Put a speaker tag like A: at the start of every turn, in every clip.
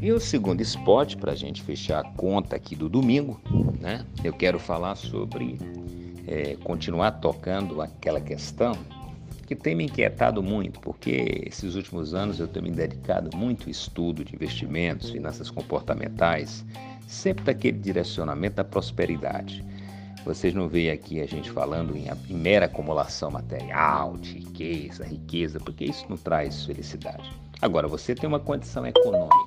A: E o segundo spot, para a gente fechar a conta aqui do domingo, né? Eu quero falar sobre é, continuar tocando aquela questão que tem me inquietado muito, porque esses últimos anos eu tenho me dedicado muito ao estudo de investimentos, finanças comportamentais, sempre daquele direcionamento da prosperidade. Vocês não veem aqui a gente falando em, em mera acumulação material, de riqueza, riqueza, porque isso não traz felicidade. Agora, você tem uma condição econômica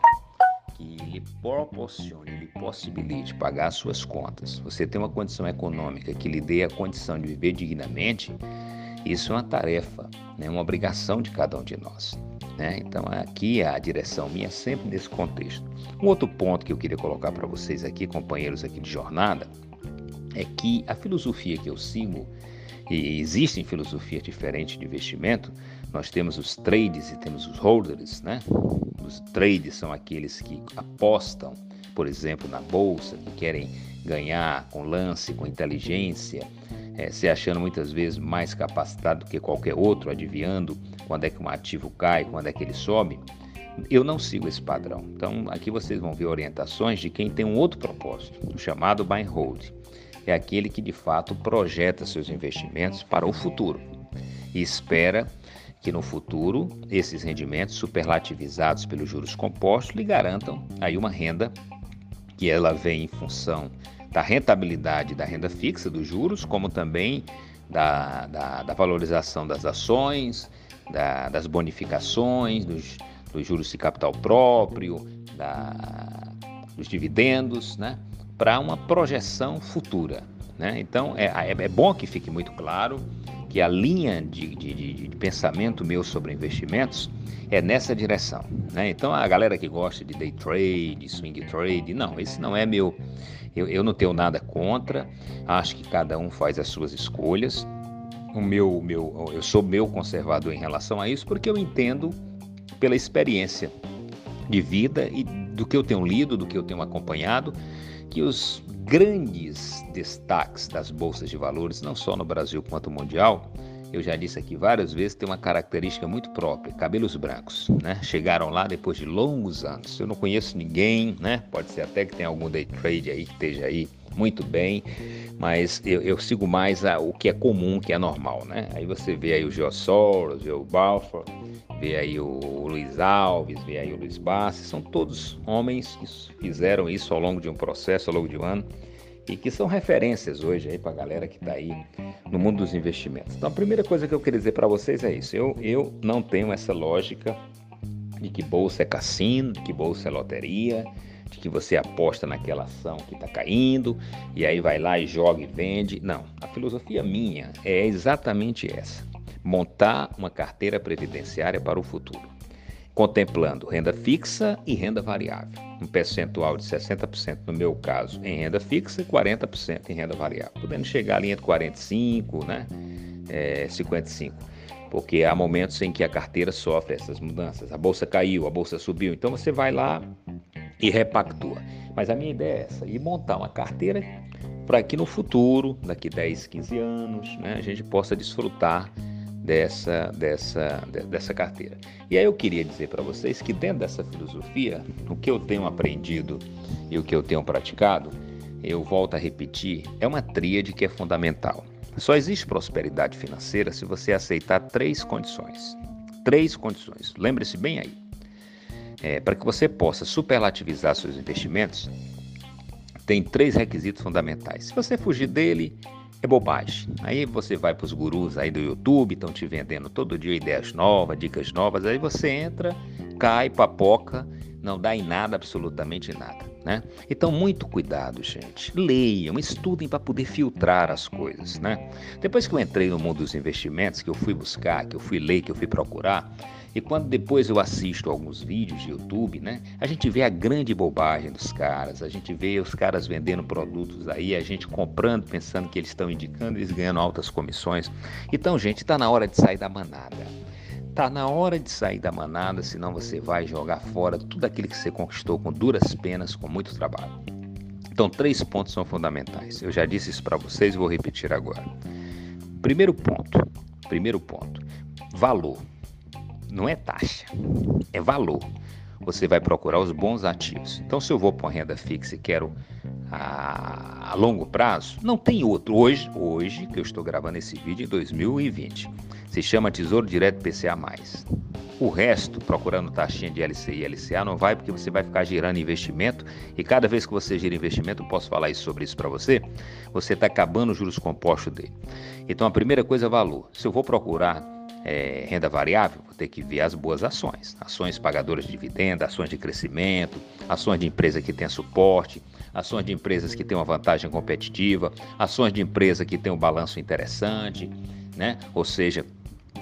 A: que lhe proporcione, lhe possibilite pagar suas contas. Você tem uma condição econômica que lhe dê a condição de viver dignamente. Isso é uma tarefa, né? uma obrigação de cada um de nós. Né? Então, aqui a direção minha é sempre nesse contexto. Um outro ponto que eu queria colocar para vocês aqui, companheiros aqui de jornada, é que a filosofia que eu sigo, e existem filosofias diferentes de investimento, nós temos os trades e temos os holders, né? Os trades são aqueles que apostam, por exemplo, na bolsa, que querem ganhar com lance, com inteligência, é, se achando muitas vezes mais capacitado do que qualquer outro, adivinhando quando é que um ativo cai, quando é que ele sobe. Eu não sigo esse padrão. Então, aqui vocês vão ver orientações de quem tem um outro propósito, o chamado buy and hold é aquele que de fato projeta seus investimentos para o futuro e espera que no futuro esses rendimentos superlativizados pelos juros compostos lhe garantam aí uma renda que ela vem em função da rentabilidade da renda fixa dos juros, como também da, da, da valorização das ações, da, das bonificações, dos, dos, juros de capital próprio, dos dividendos, né? para uma projeção futura. Né? Então, é, é, é, bom que fique muito claro que a linha de, de, de, pensamento meu sobre investimentos é nessa direção. Né? Então, a galera que gosta de day trade, swing trade, não, esse não é meu. Eu, eu não tenho nada contra, acho que cada um faz as suas escolhas. O meu, meu, eu sou meu conservador em relação a isso porque eu entendo pela experiência de vida e do que eu tenho lido, do que eu tenho acompanhado, que os grandes destaques das bolsas de valores, não só no Brasil quanto mundial, eu já disse aqui várias vezes, tem uma característica muito própria, cabelos brancos, né? Chegaram lá depois de longos anos. Eu não conheço ninguém, né? Pode ser até que tenha algum day trade aí que esteja aí muito bem, mas eu, eu sigo mais a, o que é comum, que é normal, né? Aí você vê aí o Geo Soros, vê o Balfour, vê aí o Luiz Alves, vê aí o Luiz Bassi, são todos homens que fizeram isso ao longo de um processo, ao longo de um ano, e que são referências hoje aí para a galera que está aí no mundo dos investimentos. Então a primeira coisa que eu queria dizer para vocês é isso, eu, eu não tenho essa lógica de que bolsa é cassino, de que bolsa é loteria, de que você aposta naquela ação que está caindo e aí vai lá e joga e vende. Não, a filosofia minha é exatamente essa montar uma carteira previdenciária para o futuro, contemplando renda fixa e renda variável. Um percentual de 60% no meu caso em renda fixa e 40% em renda variável, podendo chegar ali entre 45, né, é, 55 porque há momentos em que a carteira sofre essas mudanças. A bolsa caiu, a bolsa subiu, então você vai lá e repactua. Mas a minha ideia é essa, e montar uma carteira para que no futuro, daqui 10, 15 anos, né, a gente possa desfrutar dessa, dessa, dessa carteira. E aí eu queria dizer para vocês que dentro dessa filosofia, o que eu tenho aprendido e o que eu tenho praticado, eu volto a repetir, é uma tríade que é fundamental. Só existe prosperidade financeira se você aceitar três condições. Três condições. Lembre-se bem aí. É, para que você possa superlativizar seus investimentos, tem três requisitos fundamentais. Se você fugir dele, é bobagem. Aí você vai para os gurus aí do YouTube, estão te vendendo todo dia ideias novas, dicas novas, aí você entra, cai, papoca, não dá em nada, absolutamente nada. Né? Então, muito cuidado, gente. Leiam, estudem para poder filtrar as coisas. Né? Depois que eu entrei no mundo dos investimentos, que eu fui buscar, que eu fui ler, que eu fui procurar, e quando depois eu assisto alguns vídeos de YouTube, né, a gente vê a grande bobagem dos caras, a gente vê os caras vendendo produtos aí, a gente comprando, pensando que eles estão indicando, eles ganhando altas comissões. Então, gente, está na hora de sair da manada. Está na hora de sair da manada, senão você vai jogar fora tudo aquilo que você conquistou com duras penas, com muito trabalho. Então, três pontos são fundamentais. Eu já disse isso para vocês vou repetir agora. Primeiro ponto, primeiro ponto, valor não é taxa, é valor. você vai procurar os bons ativos. Então, se eu vou para uma renda fixa e quero a, a, longo prazo, não tem outro. Hoje, hoje, que eu estou gravando esse vídeo em 2020, se chama Tesouro Direto PCA+. O resto, procurando taxinha de LCI e LCA, não vai porque você vai ficar girando investimento e cada vez que você gira investimento, eu posso falar isso, sobre isso para você, você está acabando os juros compostos dele. Então a primeira coisa é valor. Se eu vou procurar é, renda variável, vou ter que ver as boas ações. Ações pagadoras de dividendo, ações de crescimento, ações de empresa que tem suporte, ações de empresas que têm uma vantagem competitiva, ações de empresa que tem um balanço interessante, né? Ou seja,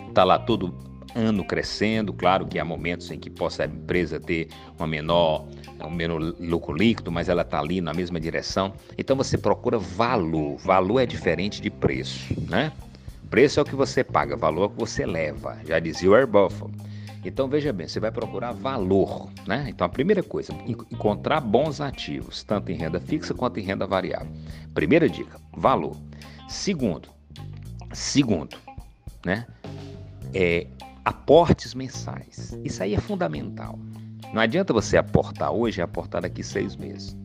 A: está lá tudo ano crescendo. Claro que há momentos em que possa a empresa ter uma menor, um menor lucro líquido, mas ela está ali na mesma direção. Então você procura valor. Valor é diferente de preço, né? Preço é o que você paga, valor é o que você leva. Já dizia o Air Buffalo. Então veja bem, você vai procurar valor, né? Então a primeira coisa, encontrar bons ativos, tanto em renda fixa quanto em renda variável. Primeira dica, valor. Segundo, segundo, né? É aportes mensais. Isso aí é fundamental. Não adianta você aportar hoje e aportar daqui seis meses.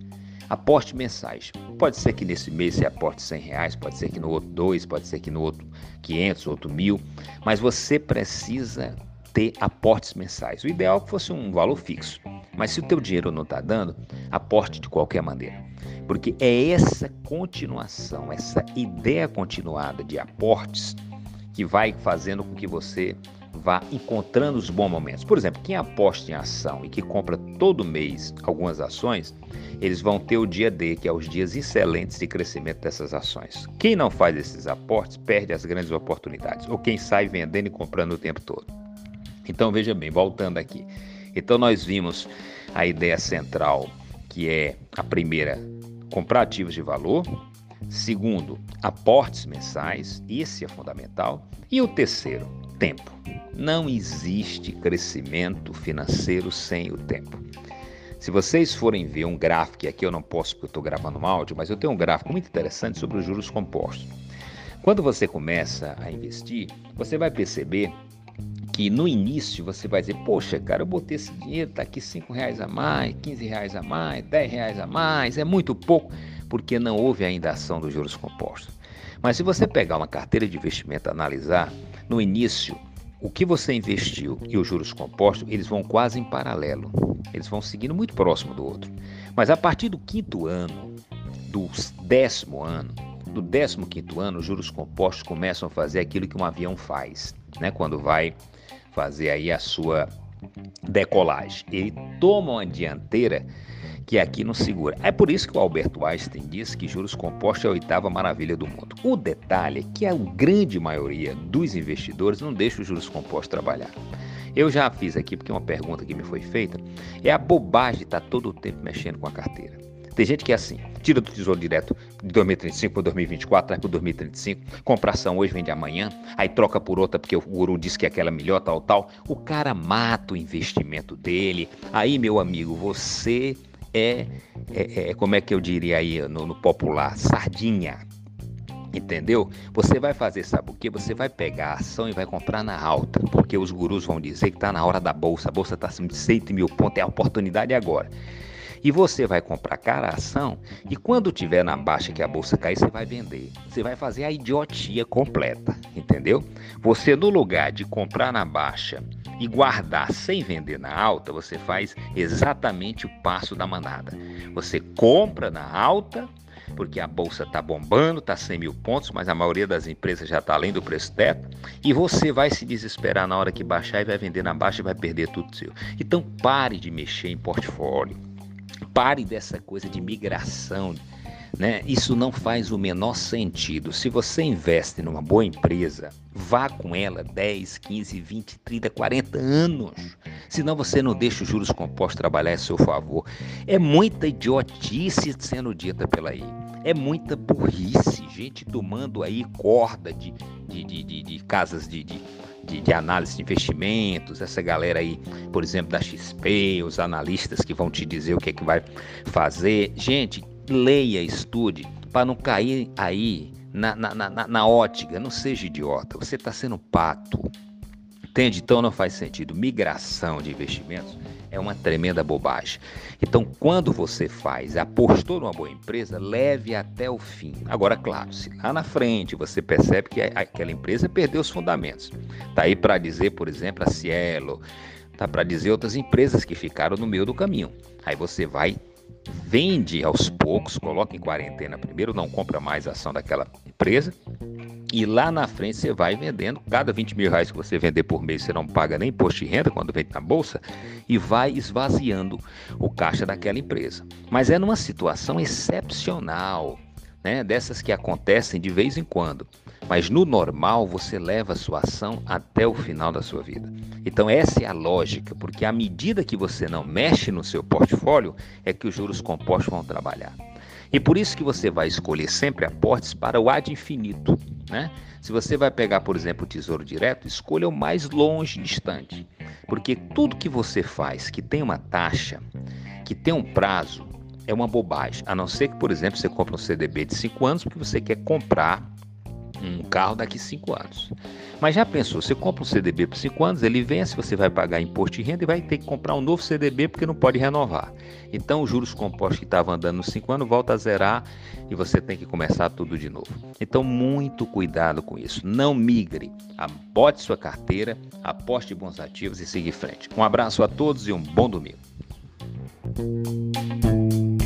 A: Aporte mensais. Pode ser que nesse mês você aporte 100 reais, pode ser que no outro dois, pode ser que no outro 500, outro mil, mas você precisa ter aportes mensais. O ideal é que fosse um valor fixo, mas se o teu dinheiro não está dando, aporte de qualquer maneira. Porque é essa continuação, essa ideia continuada de aportes que vai fazendo com que você vá encontrando os bons momentos. Por exemplo, quem aposta em ação e que compra todo mês algumas ações, eles vão ter o dia D, que é os dias excelentes de crescimento dessas ações. Quem não faz esses aportes perde as grandes oportunidades, ou quem sai vendendo e comprando o tempo todo. Então veja bem, voltando aqui. Então nós vimos a ideia central, que é a primeira, comprar ativos de valor, segundo, aportes mensais, esse é fundamental, e o terceiro, tempo. Não existe crescimento financeiro sem o tempo. Se vocês forem ver um gráfico, aqui eu não posso porque eu estou gravando um áudio, mas eu tenho um gráfico muito interessante sobre os juros compostos. Quando você começa a investir, você vai perceber que no início você vai dizer, poxa, cara, eu botei esse dinheiro, tá aqui 5 reais a mais, 15 reais a mais, 10 reais a mais, é muito pouco, porque não houve ainda ação dos juros compostos. Mas se você pegar uma carteira de investimento e analisar, no início o que você investiu e os juros compostos, eles vão quase em paralelo. Eles vão seguindo muito próximo do outro. Mas a partir do quinto ano, do décimo ano, do décimo quinto ano, os juros compostos começam a fazer aquilo que um avião faz, né? Quando vai fazer aí a sua decolagem. Ele toma uma dianteira que aqui não segura. É por isso que o Alberto Einstein disse que juros compostos é a oitava maravilha do mundo. O detalhe é que a grande maioria dos investidores não deixa os juros compostos trabalhar. Eu já fiz aqui, porque uma pergunta que me foi feita, é a bobagem estar todo o tempo mexendo com a carteira. Tem gente que é assim, tira do tesouro direto de 2035 para 2024, traz para 2035, compra ação hoje, vende amanhã, aí troca por outra porque o guru disse que é aquela melhor, tal, tal. O cara mata o investimento dele. Aí, meu amigo, você é, é, é como é que eu diria aí no, no popular, sardinha. Entendeu? Você vai fazer, sabe o que? Você vai pegar a ação e vai comprar na alta, porque os gurus vão dizer que está na hora da bolsa, a bolsa está acima de 100 mil pontos, é a oportunidade agora. E você vai comprar cara a ação e quando tiver na baixa que a bolsa cair, você vai vender. Você vai fazer a idiotia completa, entendeu? Você no lugar de comprar na baixa e guardar sem vender na alta, você faz exatamente o passo da manada. Você compra na alta, porque a bolsa está bombando, está 100 mil pontos, mas a maioria das empresas já está além do preço teto, e você vai se desesperar na hora que baixar e vai vender na baixa e vai perder tudo seu. Então pare de mexer em portfólio, pare dessa coisa de migração né? Isso não faz o menor sentido. Se você investe numa boa empresa, vá com ela 10, 15, 20, 30, 40 anos. Senão você não deixa os juros compostos trabalhar a seu favor. É muita idiotice sendo dita pela aí. É muita burrice, gente tomando aí corda de, de, de, de, de casas de, de de, de, análise de investimentos, essa galera aí, por exemplo, da XP, os analistas que vão te dizer o que é que vai fazer. Gente, leia, estude, para não cair aí na, na, na, na ótica. Não seja idiota, você está sendo pato. Entende? Então não faz sentido. Migração de investimentos é uma tremenda bobagem. Então, quando você faz, apostou numa boa empresa, leve até o fim. Agora, claro, se lá na frente você percebe que aquela empresa perdeu os fundamentos, tá aí para dizer, por exemplo, a Cielo, tá para dizer outras empresas que ficaram no meio do caminho. Aí você vai vende aos poucos, coloca em quarentena primeiro, não compra mais ação daquela empresa e lá na frente você vai vendendo. Cada 20 mil reais que você vender por mês, você não paga nem imposto de renda quando vende na bolsa e vai esvaziando o caixa daquela empresa. Mas é numa situação excepcional, né? Dessas que acontecem de vez em quando. Mas no normal você leva a sua ação até o final da sua vida. Então essa é a lógica, porque à medida que você não mexe no seu portfólio, é que os juros compostos vão trabalhar. E por isso que você vai escolher sempre aportes para o ad infinito. Né? Se você vai pegar, por exemplo, o Tesouro Direto, escolha o mais longe distante. Porque tudo que você faz que tem uma taxa, que tem um prazo, é uma bobagem. A não ser que, por exemplo, você compre um CDB de 5 anos porque você quer comprar um carro daqui 5 anos. Mas já pensou, você compra um CDB por 5 anos, ele vence, você vai pagar imposto de renda e vai ter que comprar um novo CDB porque não pode renovar. Então os juros compostos que estavam andando nos 5 anos volta a zerar e você tem que começar tudo de novo. Então muito cuidado com isso. Não migre. Abote sua carteira, aposte bons ativos e siga em frente. Um abraço a todos e um bom domingo. Thank you.